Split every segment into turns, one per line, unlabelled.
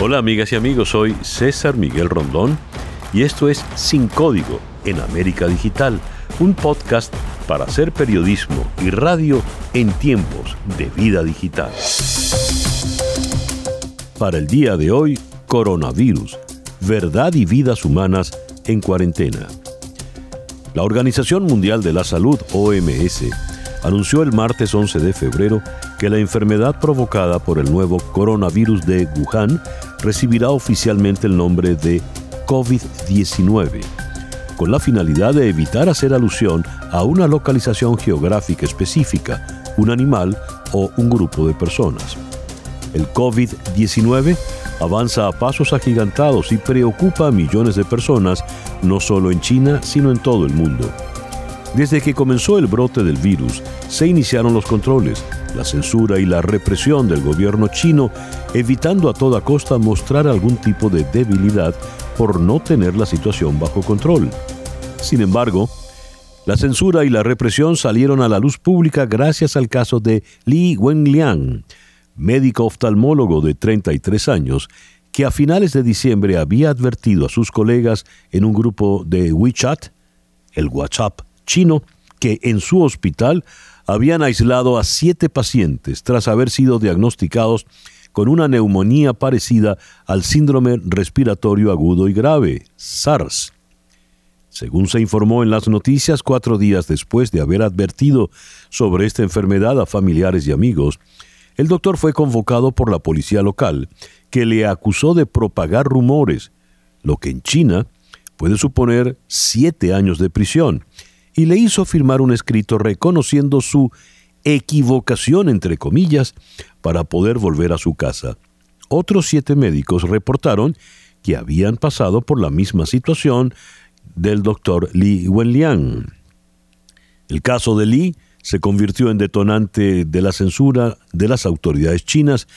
Hola amigas y amigos, soy César Miguel Rondón y esto es Sin Código en América Digital, un podcast para hacer periodismo y radio en tiempos de vida digital. Para el día de hoy, coronavirus, verdad y vidas humanas en cuarentena. La Organización Mundial de la Salud, OMS, anunció el martes 11 de febrero que la enfermedad provocada por el nuevo coronavirus de Wuhan recibirá oficialmente el nombre de COVID-19, con la finalidad de evitar hacer alusión a una localización geográfica específica, un animal o un grupo de personas. El COVID-19 avanza a pasos agigantados y preocupa a millones de personas, no solo en China, sino en todo el mundo. Desde que comenzó el brote del virus, se iniciaron los controles, la censura y la represión del gobierno chino, evitando a toda costa mostrar algún tipo de debilidad por no tener la situación bajo control. Sin embargo, la censura y la represión salieron a la luz pública gracias al caso de Li Wenliang, médico oftalmólogo de 33 años, que a finales de diciembre había advertido a sus colegas en un grupo de WeChat, el WhatsApp chino, que en su hospital habían aislado a siete pacientes tras haber sido diagnosticados con una neumonía parecida al síndrome respiratorio agudo y grave, SARS. Según se informó en las noticias, cuatro días después de haber advertido sobre esta enfermedad a familiares y amigos, el doctor fue convocado por la policía local, que le acusó de propagar rumores, lo que en China puede suponer siete años de prisión, y le hizo firmar un escrito reconociendo su equivocación, entre comillas, para poder volver a su casa. Otros siete médicos reportaron que habían pasado por la misma situación del doctor Li Wenliang. El caso de Li se convirtió en detonante de la censura de las autoridades chinas,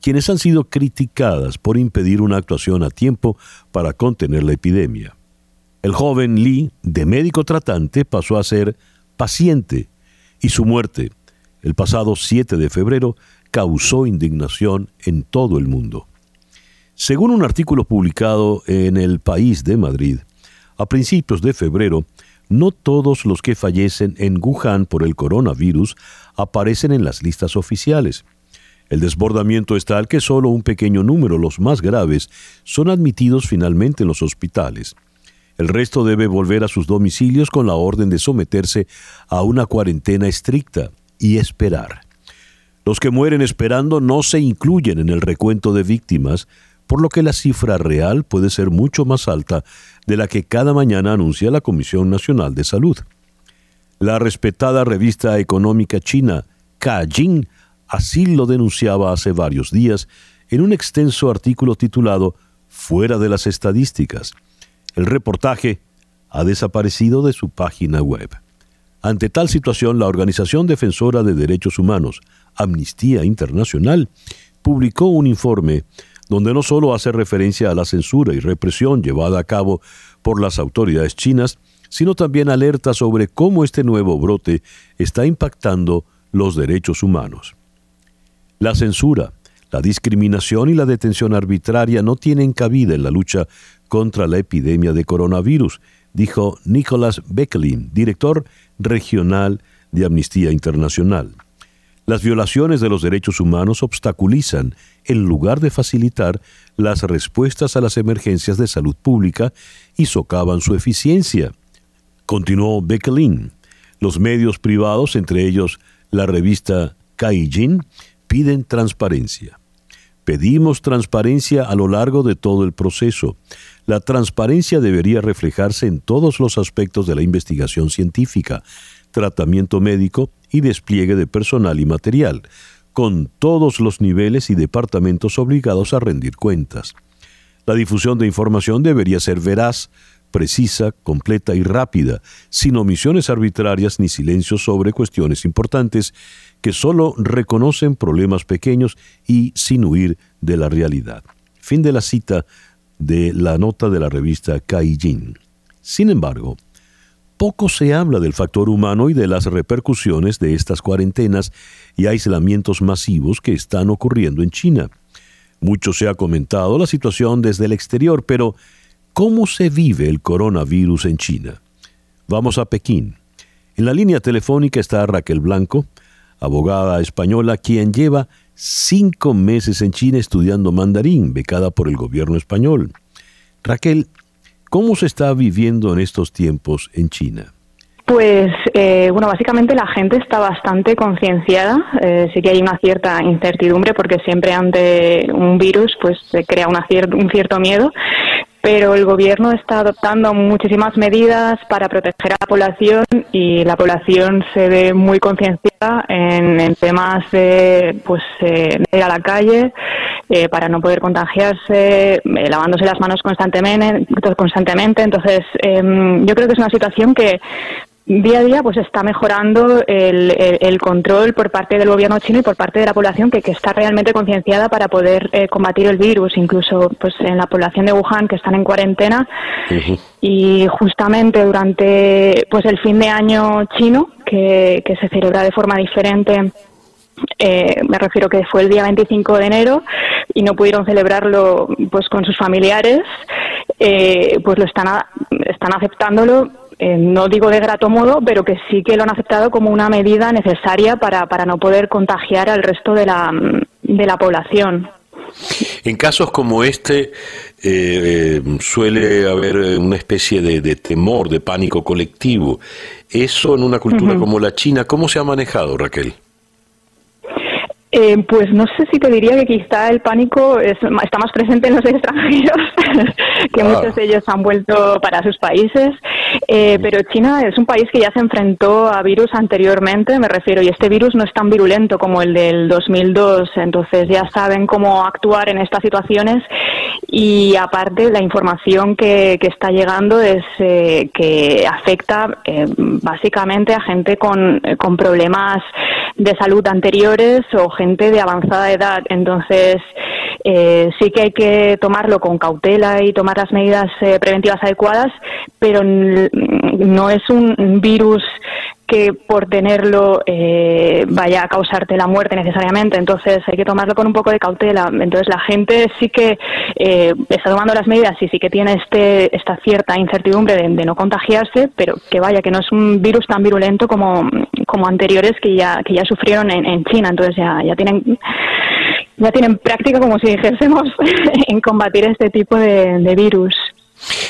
quienes han sido criticadas por impedir una actuación a tiempo para contener la epidemia. El joven Lee, de médico tratante, pasó a ser paciente y su muerte, el pasado 7 de febrero, causó indignación en todo el mundo. Según un artículo publicado en El País de Madrid, a principios de febrero, no todos los que fallecen en Wuhan por el coronavirus aparecen en las listas oficiales. El desbordamiento es tal que solo un pequeño número, los más graves, son admitidos finalmente en los hospitales. El resto debe volver a sus domicilios con la orden de someterse a una cuarentena estricta y esperar. Los que mueren esperando no se incluyen en el recuento de víctimas, por lo que la cifra real puede ser mucho más alta de la que cada mañana anuncia la Comisión Nacional de Salud. La respetada revista económica china Kajin así lo denunciaba hace varios días en un extenso artículo titulado Fuera de las estadísticas. El reportaje ha desaparecido de su página web. Ante tal situación, la Organización Defensora de Derechos Humanos, Amnistía Internacional, publicó un informe donde no solo hace referencia a la censura y represión llevada a cabo por las autoridades chinas, sino también alerta sobre cómo este nuevo brote está impactando los derechos humanos. La censura, la discriminación y la detención arbitraria no tienen cabida en la lucha contra la epidemia de coronavirus, dijo Nicholas Becklin, director regional de Amnistía Internacional. Las violaciones de los derechos humanos obstaculizan, en lugar de facilitar, las respuestas a las emergencias de salud pública y socavan su eficiencia. Continuó Becklin. Los medios privados, entre ellos la revista Kaijin, piden transparencia. Pedimos transparencia a lo largo de todo el proceso. La transparencia debería reflejarse en todos los aspectos de la investigación científica, tratamiento médico y despliegue de personal y material, con todos los niveles y departamentos obligados a rendir cuentas. La difusión de información debería ser veraz, precisa, completa y rápida, sin omisiones arbitrarias ni silencios sobre cuestiones importantes que solo reconocen problemas pequeños y sin huir de la realidad. Fin de la cita de la nota de la revista Kaijin. Sin embargo, poco se habla del factor humano y de las repercusiones de estas cuarentenas y aislamientos masivos que están ocurriendo en China. Mucho se ha comentado la situación desde el exterior, pero ¿cómo se vive el coronavirus en China? Vamos a Pekín. En la línea telefónica está Raquel Blanco, abogada española, quien lleva cinco meses en China estudiando mandarín, becada por el gobierno español. Raquel, ¿cómo se está viviendo en estos tiempos en China?
Pues eh, bueno, básicamente la gente está bastante concienciada. Eh, sí que hay una cierta incertidumbre porque siempre ante un virus pues se crea un cierto miedo. Pero el gobierno está adoptando muchísimas medidas para proteger a la población y la población se ve muy concienciada en, temas de pues eh, ir a la calle para no poder contagiarse, lavándose las manos constantemente. constantemente. Entonces, em, yo creo que es una situación que día a día pues está mejorando el, control por parte del gobierno chino y por parte de la población que, está realmente concienciada para poder eh, combatir el virus, incluso pues en la población de Wuhan que están en cuarentena. Y justamente durante pues el fin de año chino que, se celebra de forma diferente eh, me refiero que fue el día 25 de enero y no pudieron celebrarlo pues con sus familiares eh, pues lo están están aceptándolo eh, no digo de grato modo, pero que sí que lo han aceptado como una medida necesaria para, para no poder contagiar al resto de la, de la población.
En casos como este eh, suele haber una especie de, temor, de pánico colectivo. Eso en una cultura como la China, ¿cómo se ha manejado, Raquel?
Eh, pues no sé si te diría que quizá el pánico está más presente en los extranjeros, que muchos de ellos han vuelto para sus países, eh, pero China es un país que ya se enfrentó a virus anteriormente, me refiero, y este virus no es tan virulento como el del 2002, entonces ya saben cómo actuar en estas situaciones y aparte la información que, está llegando es eh, que afecta básicamente a gente con, con problemas de salud anteriores o gente de avanzada edad. Entonces, eh, sí que hay que tomarlo con cautela y tomar las medidas eh, preventivas adecuadas, pero no es un virus que por tenerlo eh, vaya a causarte la muerte necesariamente. Entonces hay que tomarlo con un poco de cautela. Entonces la gente sí que eh, está tomando las medidas y sí que tiene este, esta cierta incertidumbre de, no contagiarse, pero que vaya, que no es un virus tan virulento como, como anteriores que ya, que ya sufrieron en, China. Entonces ya, ya tienen ya tienen práctica como si dijésemos en combatir este tipo de virus.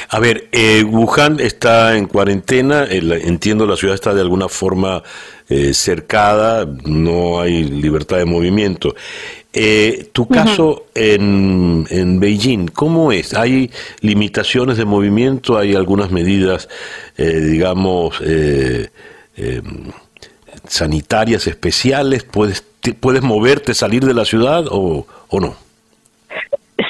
A ver, eh, Wuhan está en cuarentena, entiendo la ciudad está de alguna forma eh, cercada, no hay libertad de movimiento. Eh, tu caso en, en, Beijing, ¿cómo es? ¿Hay limitaciones de movimiento? ¿Hay algunas medidas, digamos, sanitarias especiales? ¿Puedes, ¿Puedes moverte, salir de la ciudad o, o no?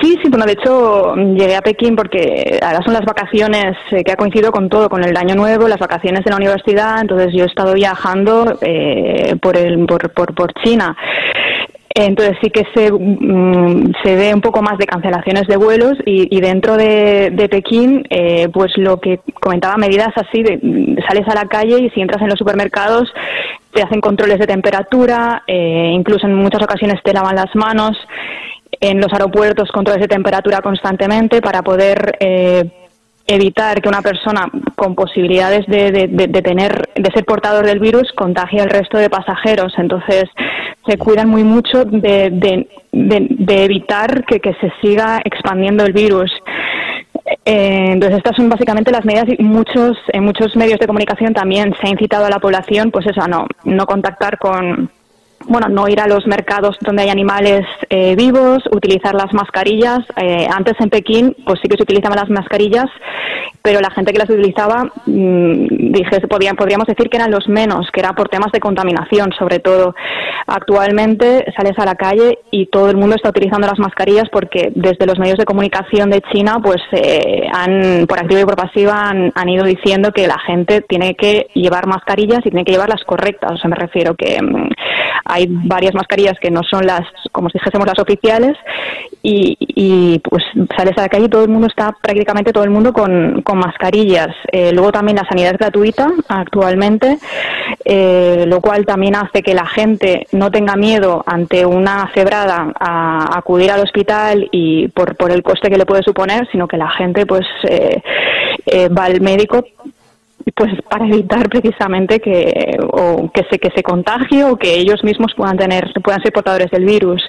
Sí, sí, bueno, de hecho llegué a Pekín porque ahora son las vacaciones eh, que ha coincidido con todo, con el año nuevo, las vacaciones de la universidad, entonces yo he estado viajando eh, por, el, por, por, China. Entonces sí que se, mm, se ve un poco más de cancelaciones de vuelos y, dentro de, Pekín, eh, pues lo que comentaba, medidas así, de, mm, sales a la calle y si entras en los supermercados te hacen controles de temperatura, incluso en muchas ocasiones te lavan las manos en los aeropuertos controles de temperatura constantemente para poder eh, evitar que una persona con posibilidades de, de, tener de ser portador del virus contagie al resto de pasajeros. Entonces se cuidan muy mucho de, evitar que, se siga expandiendo el virus. Eh, entonces estas son básicamente las medidas y muchos en muchos medios de comunicación también se ha incitado a la población pues eso a no no contactar con bueno, no ir a los mercados donde hay animales eh, vivos, utilizar las mascarillas. Eh, antes en Pekín, pues sí que se utilizaban las mascarillas, pero la gente que las utilizaba, mmm, dije, podríamos decir que eran los menos, que era por temas de contaminación, sobre todo. Actualmente sales a la calle y todo el mundo está utilizando las mascarillas porque desde los medios de comunicación de China, pues eh, han, por activa y por pasiva, han, han, ido diciendo que la gente tiene que llevar mascarillas y tiene que llevarlas correctas. O sea, me refiero que mm, hay varias mascarillas que no son las, como si fuésemos las oficiales y, pues sales a la calle y todo el mundo está, prácticamente todo el mundo con, mascarillas. Eh, luego también la sanidad es gratuita actualmente, eh, lo cual también hace que la gente no tenga miedo ante una cebrada a, acudir al hospital y por, por el coste que le puede suponer, sino que la gente pues eh, va al médico pues para evitar precisamente que o que se que se contagie o que ellos mismos puedan tener puedan ser portadores del virus.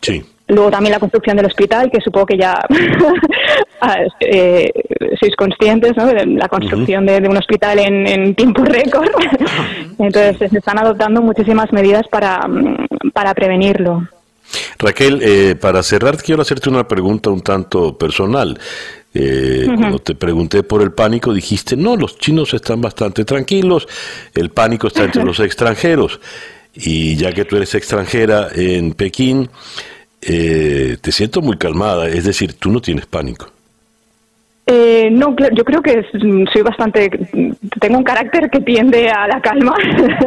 Sí.
Luego también la construcción del hospital, que supongo que ya ah, eh, sois conscientes, ¿no? De la construcción de, un hospital en, tiempo récord. Entonces se están adoptando muchísimas medidas para, para prevenirlo.
Raquel, eh, para cerrar quiero hacerte una pregunta un tanto personal. Eh, cuando te pregunté por el pánico, dijiste, no, los chinos están bastante tranquilos, el pánico está entre los extranjeros. Y ya que tú eres extranjera en Pekín, eh, te siento muy calmada, es decir, tú no tienes pánico.
Eh, no, yo creo que soy bastante, tengo un carácter que tiende a la calma,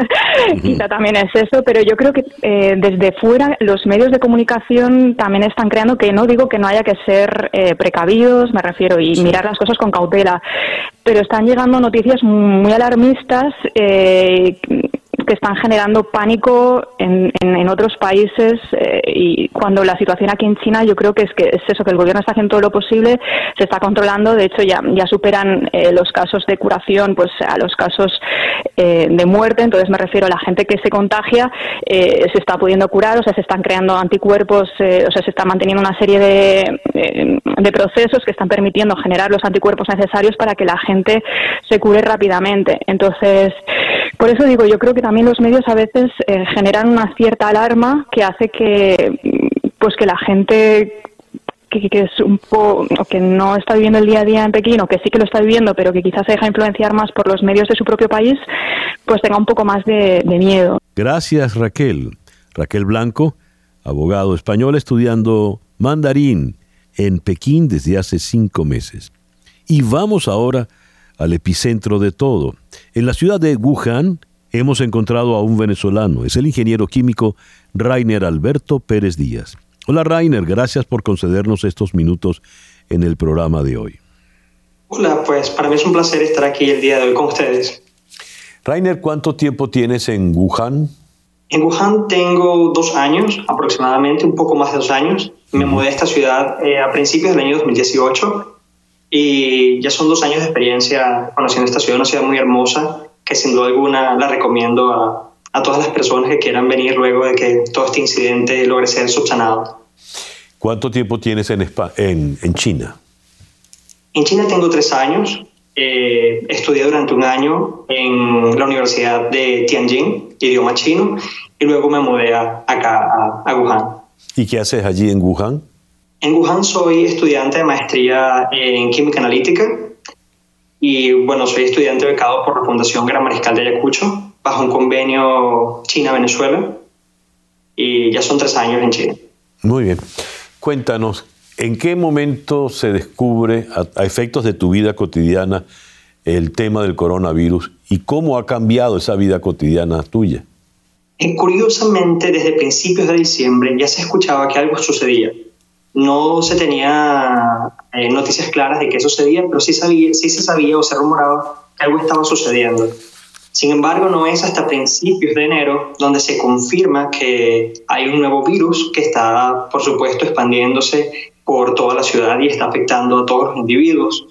quizá también es eso, pero yo creo que eh, desde fuera los medios de comunicación también están creando que no digo que no haya que ser eh, precavidos, me refiero, y mirar las cosas con cautela, pero están llegando noticias muy alarmistas que están generando pánico en, en, otros países eh, y cuando la situación aquí en China yo creo que es que es eso que el gobierno está haciendo todo lo posible se está controlando de hecho ya ya superan eh, los casos de curación pues a los casos eh, de muerte. Entonces me refiero a la gente que se contagia se está pudiendo curar o sea se están creando anticuerpos o sea se está manteniendo una serie de, de procesos que están permitiendo generar los anticuerpos necesarios para que la gente se cure rápidamente. Entonces por eso digo yo creo que también los medios a veces eh, generan una cierta alarma que hace que pues que la gente que, es un poco que no está viviendo el día a día en Pekín o que sí que lo está viviendo pero que quizás se deja influenciar más por los medios de su propio país pues tenga un poco más de, de miedo.
Gracias Raquel. Raquel Blanco, abogado español estudiando mandarín en Pekín desde hace cinco meses. Y vamos ahora al epicentro de todo. En la ciudad de Wuhan, hemos encontrado a un venezolano. Es el ingeniero químico Rainer Alberto Pérez Díaz. Hola Rainer, gracias por concedernos estos minutos en el programa de hoy.
Hola, pues para mí es un placer estar aquí el día de hoy con ustedes.
Rainer, ¿cuánto tiempo tienes en Wuhan?
En Wuhan tengo dos años, aproximadamente, un poco más de dos años. Me mudé a esta ciudad eh, a principios del año 2018 y ya son dos años de experiencia conociendo esta ciudad, una ciudad muy hermosa, que sin duda alguna la recomiendo a, a todas las personas que quieran venir luego de que todo este incidente logre ser subsanado.
¿Cuánto tiempo tienes en, en, en China?
En China tengo tres años. Eh, estudié durante un año en la Universidad de Tianjin, idioma chino, y luego me mudé a, acá a, a Wuhan.
¿Y qué haces allí en Wuhan?
En Wuhan soy estudiante de maestría en química analítica y bueno, soy estudiante becado por la Fundación Gran Mariscal de Ayacucho bajo un convenio China-Venezuela y ya son tres años en Chile.
Muy bien. Cuéntanos, ¿en qué momento se descubre a, efectos de tu vida cotidiana el tema del coronavirus y cómo ha cambiado esa vida cotidiana tuya?
Eh, curiosamente, desde principios de diciembre ya se escuchaba que algo sucedía no se tenía eh, noticias claras de qué sucedía, pero sí, se sabía o se rumoraba que algo estaba sucediendo. Sin embargo, no es hasta principios de enero donde se confirma que hay un nuevo virus que está, por supuesto, expandiéndose por toda la ciudad y está afectando a todos los individuos.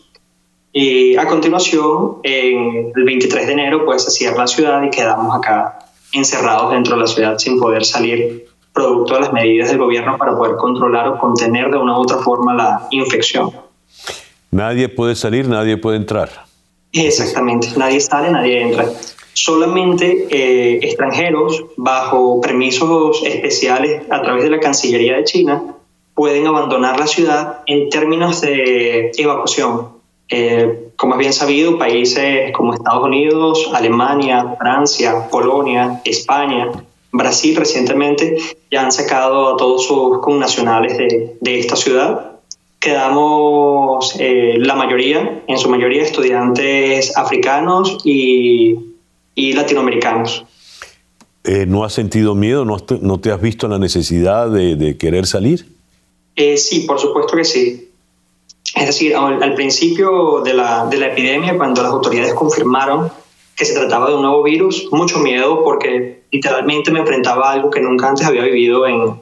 Y a continuación, el 23 de enero, pues se cierra la ciudad y quedamos acá encerrados dentro de la ciudad sin poder salir producto de las medidas del gobierno para poder controlar o contener de una u otra forma la infección.
Nadie puede salir, nadie puede entrar.
Exactamente, nadie sale, nadie entra. Solamente eh, extranjeros bajo permisos especiales a través de la Cancillería de China pueden abandonar la ciudad en términos de evacuación. Eh, como es bien sabido, países como Estados Unidos, Alemania, Francia, Polonia, España Brasil recientemente ya han sacado a todos sus connacionales de, de esta ciudad. Quedamos eh, la mayoría, en su mayoría, estudiantes africanos y, y latinoamericanos.
Eh, ¿No has sentido miedo? ¿No, te, has visto la necesidad de, querer salir?
Eh, sí, por supuesto que sí. Es decir, al, principio de la, de la, epidemia, cuando las autoridades confirmaron que se trataba de un nuevo virus, mucho miedo porque literalmente me enfrentaba a algo que nunca antes había vivido en,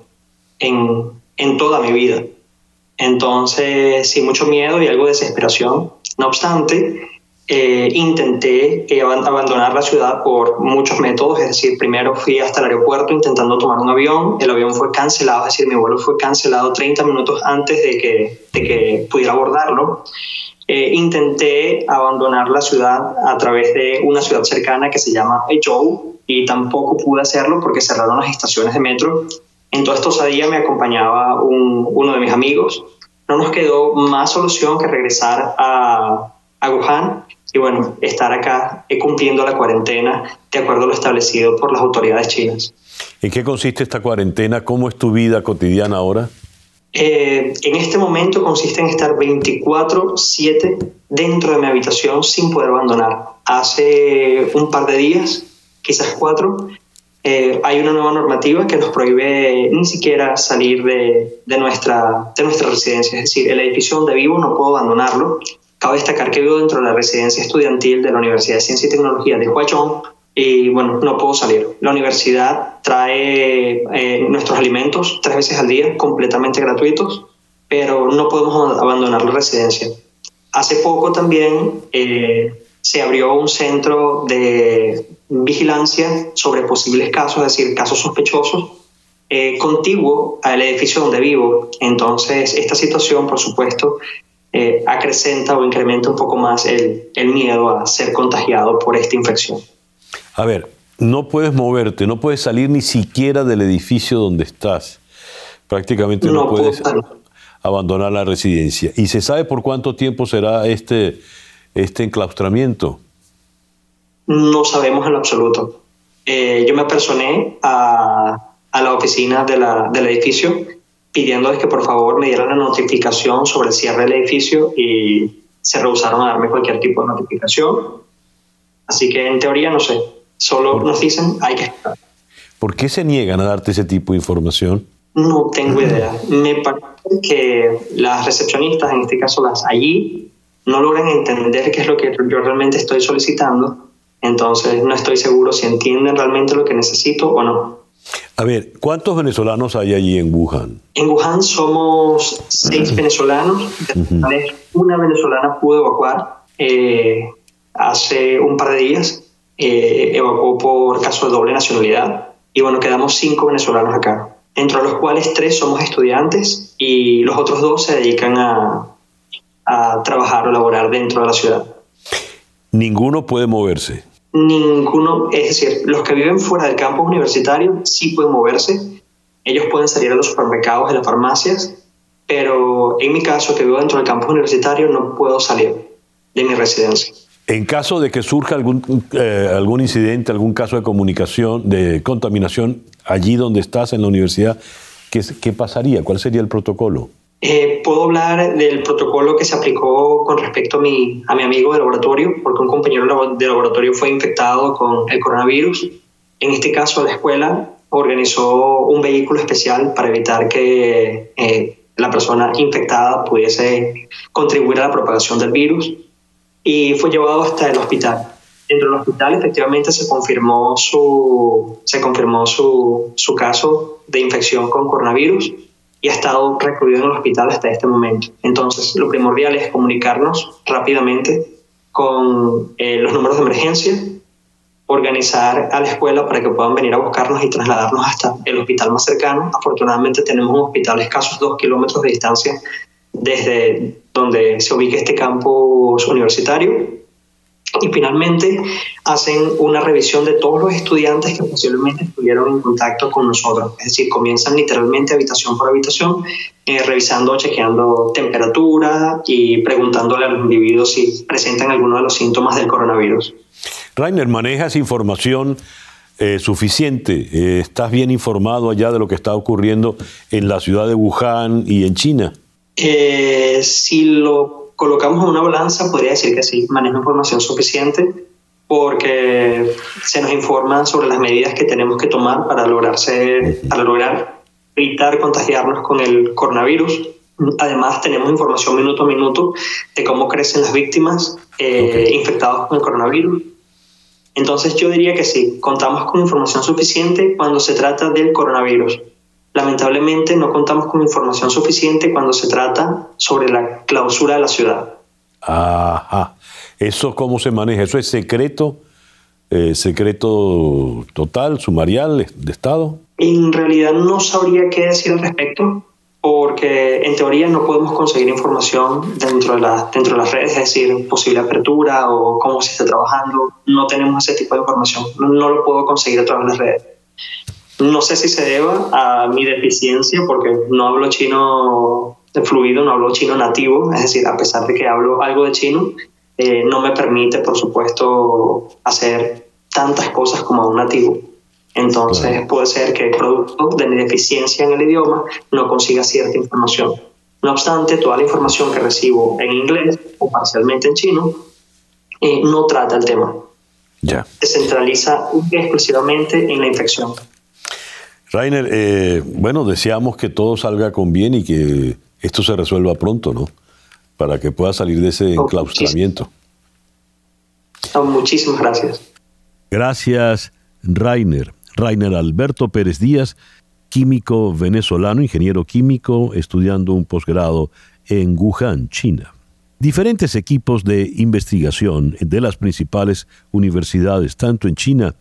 en, en toda mi vida. Entonces, sí, mucho miedo y algo de desesperación. No obstante, eh, intenté eh, abandonar la ciudad por muchos métodos, es decir, primero fui hasta el aeropuerto intentando tomar un avión, el avión fue cancelado, es decir, mi vuelo fue cancelado 30 minutos antes de que, de que pudiera abordarlo. Eh, intenté abandonar la ciudad a través de una ciudad cercana que se llama Echou y tampoco pude hacerlo porque cerraron las estaciones de metro. En toda esta osadía me acompañaba uno de mis amigos. No nos quedó más solución que regresar a, a Wuhan y bueno, estar acá eh, cumpliendo la cuarentena de acuerdo a lo establecido por las autoridades chinas.
¿En qué consiste esta cuarentena? ¿Cómo es tu vida cotidiana ahora?
Eh, en este momento consiste en estar 24/7 dentro de mi habitación sin poder abandonar. Hace un par de días, quizás cuatro, eh, hay una nueva normativa que nos prohíbe ni siquiera salir de, de, nuestra, de nuestra residencia. Es decir, el edificio donde vivo no puedo abandonarlo Cabe destacar que vivo dentro de la residencia estudiantil de la Universidad de Ciencia y Tecnología de Huachong y bueno, no puedo salir. La universidad trae eh, nuestros alimentos tres veces al día, completamente gratuitos, pero no podemos abandonar la residencia. Hace poco también eh, se abrió un centro de vigilancia sobre posibles casos, es decir, casos sospechosos, eh, contiguo al edificio donde vivo. Entonces, esta situación, por supuesto, eh, acrecenta o incrementa un poco más el, el, miedo a ser contagiado por esta infección.
A ver, no puedes moverte, no puedes salir ni siquiera del edificio donde estás. Prácticamente no, puedes abandonar la residencia. ¿Y se sabe por cuánto tiempo será este, este enclaustramiento?
No sabemos en lo absoluto. Eh, yo me personé a, a la oficina de la, del edificio pidiéndoles que por favor me dieran la notificación sobre el cierre del edificio y se rehusaron a darme cualquier tipo de notificación. Así que en teoría no sé, solo nos dicen hay que esperar.
¿Por qué se niegan a darte ese tipo de información?
No tengo idea. Me parece que las recepcionistas, en este caso las allí, no logran entender qué es lo que yo realmente estoy solicitando. Entonces no estoy seguro si entienden realmente lo que necesito o no.
A ver, ¿cuántos venezolanos hay allí en Wuhan?
En Wuhan somos seis venezolanos. Una venezolana pudo evacuar eh, hace un par de días. Eh, evacuó por caso de doble nacionalidad. Y bueno, quedamos cinco venezolanos acá, entre los cuales tres somos estudiantes y los otros dos se dedican a, a trabajar o laborar dentro de la ciudad.
Ninguno puede moverse
ninguno, es decir, los que viven fuera del campus universitario sí pueden moverse, ellos pueden salir a los supermercados, a las farmacias, pero en mi caso, que vivo dentro del campus universitario, no puedo salir de mi residencia.
En caso de que surja algún, eh, algún incidente, algún caso de comunicación, de contaminación allí donde estás en la universidad, ¿qué, qué pasaría? ¿Cuál sería el protocolo?
Eh, puedo hablar del protocolo que se aplicó con respecto a mi, a mi amigo de laboratorio, porque un compañero de laboratorio fue infectado con el coronavirus. En este caso, la escuela organizó un vehículo especial para evitar que eh, la persona infectada pudiese contribuir a la propagación del virus y fue llevado hasta el hospital. Dentro del hospital efectivamente se confirmó su, se confirmó su, su caso de infección con coronavirus y ha estado recluido en el hospital hasta este momento. Entonces, lo primordial es comunicarnos rápidamente con eh, los números de emergencia, organizar a la escuela para que puedan venir a buscarnos y trasladarnos hasta el hospital más cercano. Afortunadamente tenemos un hospital a escasos dos kilómetros de distancia desde donde se ubica este campus universitario y finalmente hacen una revisión de todos los estudiantes que posiblemente estuvieron en contacto con nosotros. Es decir, comienzan literalmente habitación por habitación, eh, revisando, chequeando temperatura y preguntándole a los individuos si presentan alguno de los síntomas del coronavirus.
Rainer, ¿manejas información eh, suficiente? Eh, ¿Estás bien informado allá de lo que está ocurriendo en la ciudad de Wuhan y en China?
Si lo colocamos en una balanza, podría decir que sí, manejo información suficiente. porque se nos informa sobre las medidas que tenemos que tomar para, lograrse, para lograr evitar contagiarnos con el coronavirus. Además, tenemos información minuto a minuto de cómo crecen las víctimas eh, infectadas con el coronavirus. Entonces, yo diría que sí, contamos con información suficiente cuando se trata del coronavirus. Lamentablemente, no contamos con información suficiente cuando se trata sobre la clausura de la ciudad.
Ajá. ¿Eso cómo se maneja? ¿Eso es secreto? Eh, ¿Secreto total, sumarial, de Estado?
En realidad no sabría qué decir al respecto, porque en teoría no podemos conseguir información dentro de, la, dentro de las redes, es decir, posible apertura o cómo se está trabajando. No tenemos ese tipo de información, no, no lo puedo conseguir a través de las redes. No sé si se deba a mi deficiencia, porque no hablo chino fluido, no hablo chino nativo, es decir, a pesar de que hablo algo de chino, eh, no me permite, por supuesto, hacer tantas cosas como un nativo. Entonces puede ser que producto de mi deficiencia en el idioma no consiga cierta información. No obstante, toda la información que recibo en inglés o parcialmente en chino eh, no trata el tema.
Ya.
Se centraliza exclusivamente en la infección.
Rainer, eh, bueno, deseamos que todo salga con bien y que esto se resuelva pronto, ¿no? para que pueda salir de ese oh, enclaustramiento.
Oh, muchísimas gracias.
Gracias, Rainer. Rainer Alberto Pérez Díaz, químico venezolano, ingeniero químico, estudiando un posgrado en Wuhan, China. Diferentes equipos de investigación de las principales universidades, tanto en China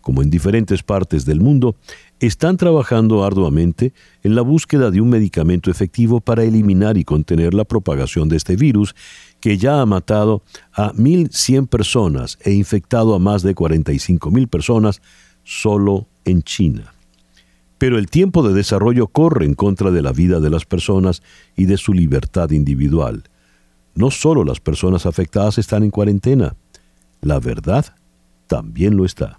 como en diferentes partes del mundo, están trabajando arduamente en la búsqueda de un medicamento efectivo para eliminar y contener la propagación de este virus que ya ha matado a 1.100 personas e infectado a más de 45.000 personas solo en China. Pero el tiempo de desarrollo corre en contra de la vida de las personas y de su libertad individual. No solo las personas afectadas están en cuarentena, la verdad también lo está.